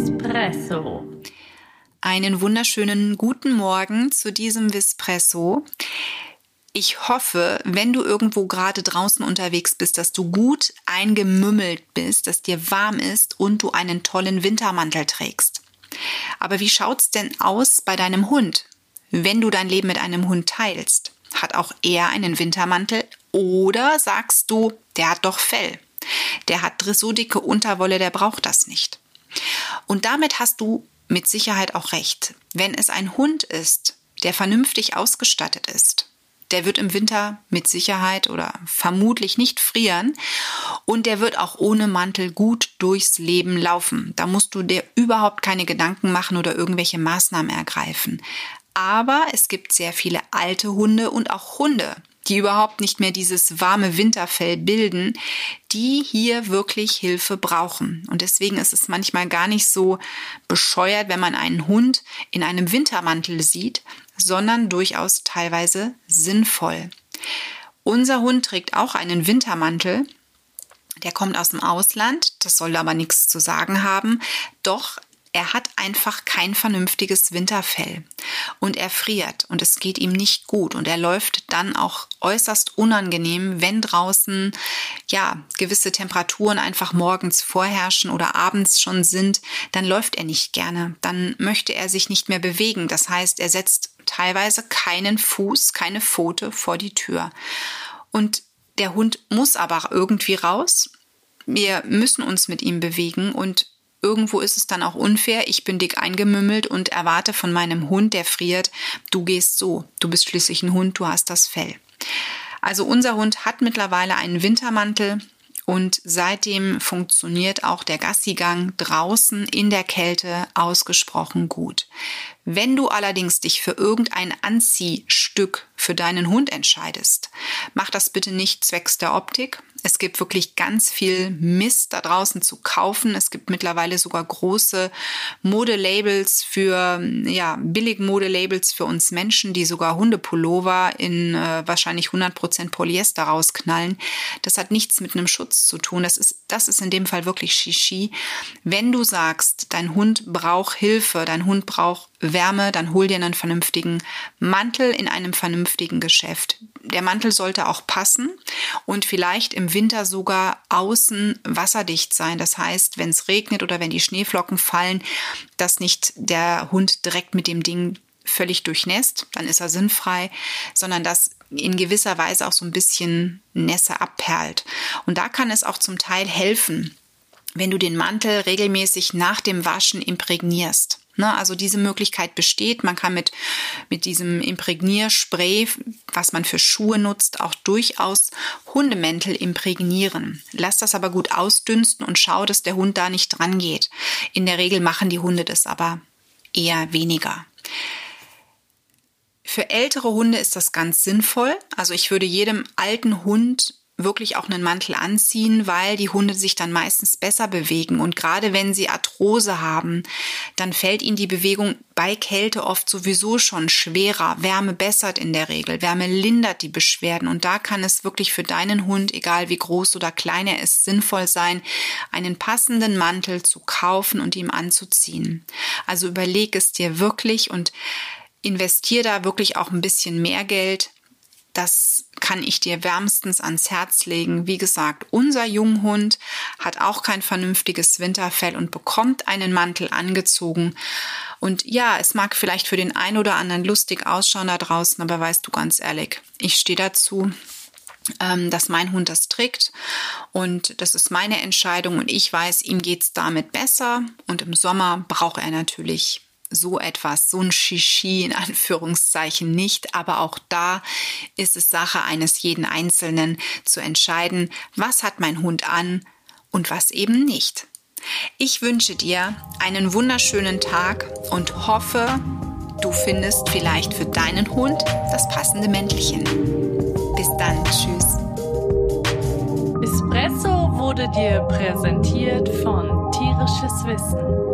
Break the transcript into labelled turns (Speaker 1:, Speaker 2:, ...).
Speaker 1: Vispresso.
Speaker 2: Einen wunderschönen guten Morgen zu diesem Vispresso. Ich hoffe, wenn du irgendwo gerade draußen unterwegs bist, dass du gut eingemümmelt bist, dass dir warm ist und du einen tollen Wintermantel trägst. Aber wie schaut's denn aus bei deinem Hund? Wenn du dein Leben mit einem Hund teilst, hat auch er einen Wintermantel oder sagst du, der hat doch Fell? Der hat dressurdicke Unterwolle, der braucht das nicht. Und damit hast du mit Sicherheit auch recht. Wenn es ein Hund ist, der vernünftig ausgestattet ist, der wird im Winter mit Sicherheit oder vermutlich nicht frieren und der wird auch ohne Mantel gut durchs Leben laufen. Da musst du dir überhaupt keine Gedanken machen oder irgendwelche Maßnahmen ergreifen. Aber es gibt sehr viele alte Hunde und auch Hunde, die überhaupt nicht mehr dieses warme Winterfell bilden, die hier wirklich Hilfe brauchen. Und deswegen ist es manchmal gar nicht so bescheuert, wenn man einen Hund in einem Wintermantel sieht, sondern durchaus teilweise sinnvoll. Unser Hund trägt auch einen Wintermantel. Der kommt aus dem Ausland, das soll aber nichts zu sagen haben. Doch er hat einfach kein vernünftiges Winterfell und er friert und es geht ihm nicht gut und er läuft dann auch äußerst unangenehm, wenn draußen ja gewisse Temperaturen einfach morgens vorherrschen oder abends schon sind, dann läuft er nicht gerne, dann möchte er sich nicht mehr bewegen. Das heißt, er setzt teilweise keinen Fuß, keine Pfote vor die Tür. Und der Hund muss aber irgendwie raus. Wir müssen uns mit ihm bewegen und irgendwo ist es dann auch unfair. Ich bin dick eingemümmelt und erwarte von meinem Hund, der friert, du gehst so. Du bist schließlich ein Hund, du hast das Fell. Also unser Hund hat mittlerweile einen Wintermantel und seitdem funktioniert auch der Gassigang draußen in der Kälte ausgesprochen gut. Wenn du allerdings dich für irgendein Anziehstück für deinen Hund entscheidest, mach das bitte nicht zwecks der Optik, es gibt wirklich ganz viel Mist da draußen zu kaufen. Es gibt mittlerweile sogar große Modelabels für, ja, Billig-Modelabels für uns Menschen, die sogar Hundepullover in äh, wahrscheinlich 100% Polyester rausknallen. Das hat nichts mit einem Schutz zu tun. Das ist, das ist in dem Fall wirklich Shishi. Wenn du sagst, dein Hund braucht Hilfe, dein Hund braucht Wärme, dann hol dir einen vernünftigen Mantel in einem vernünftigen Geschäft. Der Mantel sollte auch passen und vielleicht im Winter sogar außen wasserdicht sein. Das heißt, wenn es regnet oder wenn die Schneeflocken fallen, dass nicht der Hund direkt mit dem Ding völlig durchnässt, dann ist er sinnfrei, sondern dass in gewisser Weise auch so ein bisschen Nässe abperlt. Und da kann es auch zum Teil helfen, wenn du den Mantel regelmäßig nach dem Waschen imprägnierst. Ne, also diese Möglichkeit besteht. Man kann mit, mit diesem Imprägnierspray, was man für Schuhe nutzt, auch durchaus Hundemäntel imprägnieren. Lass das aber gut ausdünsten und schau, dass der Hund da nicht dran geht. In der Regel machen die Hunde das aber eher weniger. Für ältere Hunde ist das ganz sinnvoll. Also ich würde jedem alten Hund wirklich auch einen Mantel anziehen, weil die Hunde sich dann meistens besser bewegen. Und gerade wenn sie Arthrose haben, dann fällt ihnen die Bewegung bei Kälte oft sowieso schon schwerer. Wärme bessert in der Regel. Wärme lindert die Beschwerden. Und da kann es wirklich für deinen Hund, egal wie groß oder klein er ist, sinnvoll sein, einen passenden Mantel zu kaufen und ihm anzuziehen. Also überleg es dir wirklich und investier da wirklich auch ein bisschen mehr Geld, das kann ich dir wärmstens ans Herz legen. Wie gesagt, unser Junghund hat auch kein vernünftiges Winterfell und bekommt einen Mantel angezogen. Und ja, es mag vielleicht für den einen oder anderen lustig ausschauen da draußen, aber weißt du ganz ehrlich, ich stehe dazu ähm, dass mein Hund das trägt und das ist meine Entscheidung und ich weiß, ihm geht's damit besser und im Sommer braucht er natürlich so etwas, so ein Shishi in Anführungszeichen nicht, aber auch da ist es Sache eines jeden Einzelnen zu entscheiden, was hat mein Hund an und was eben nicht. Ich wünsche dir einen wunderschönen Tag und hoffe, du findest vielleicht für deinen Hund das passende Männchen. Bis dann, tschüss.
Speaker 1: Espresso wurde dir präsentiert von Tierisches Wissen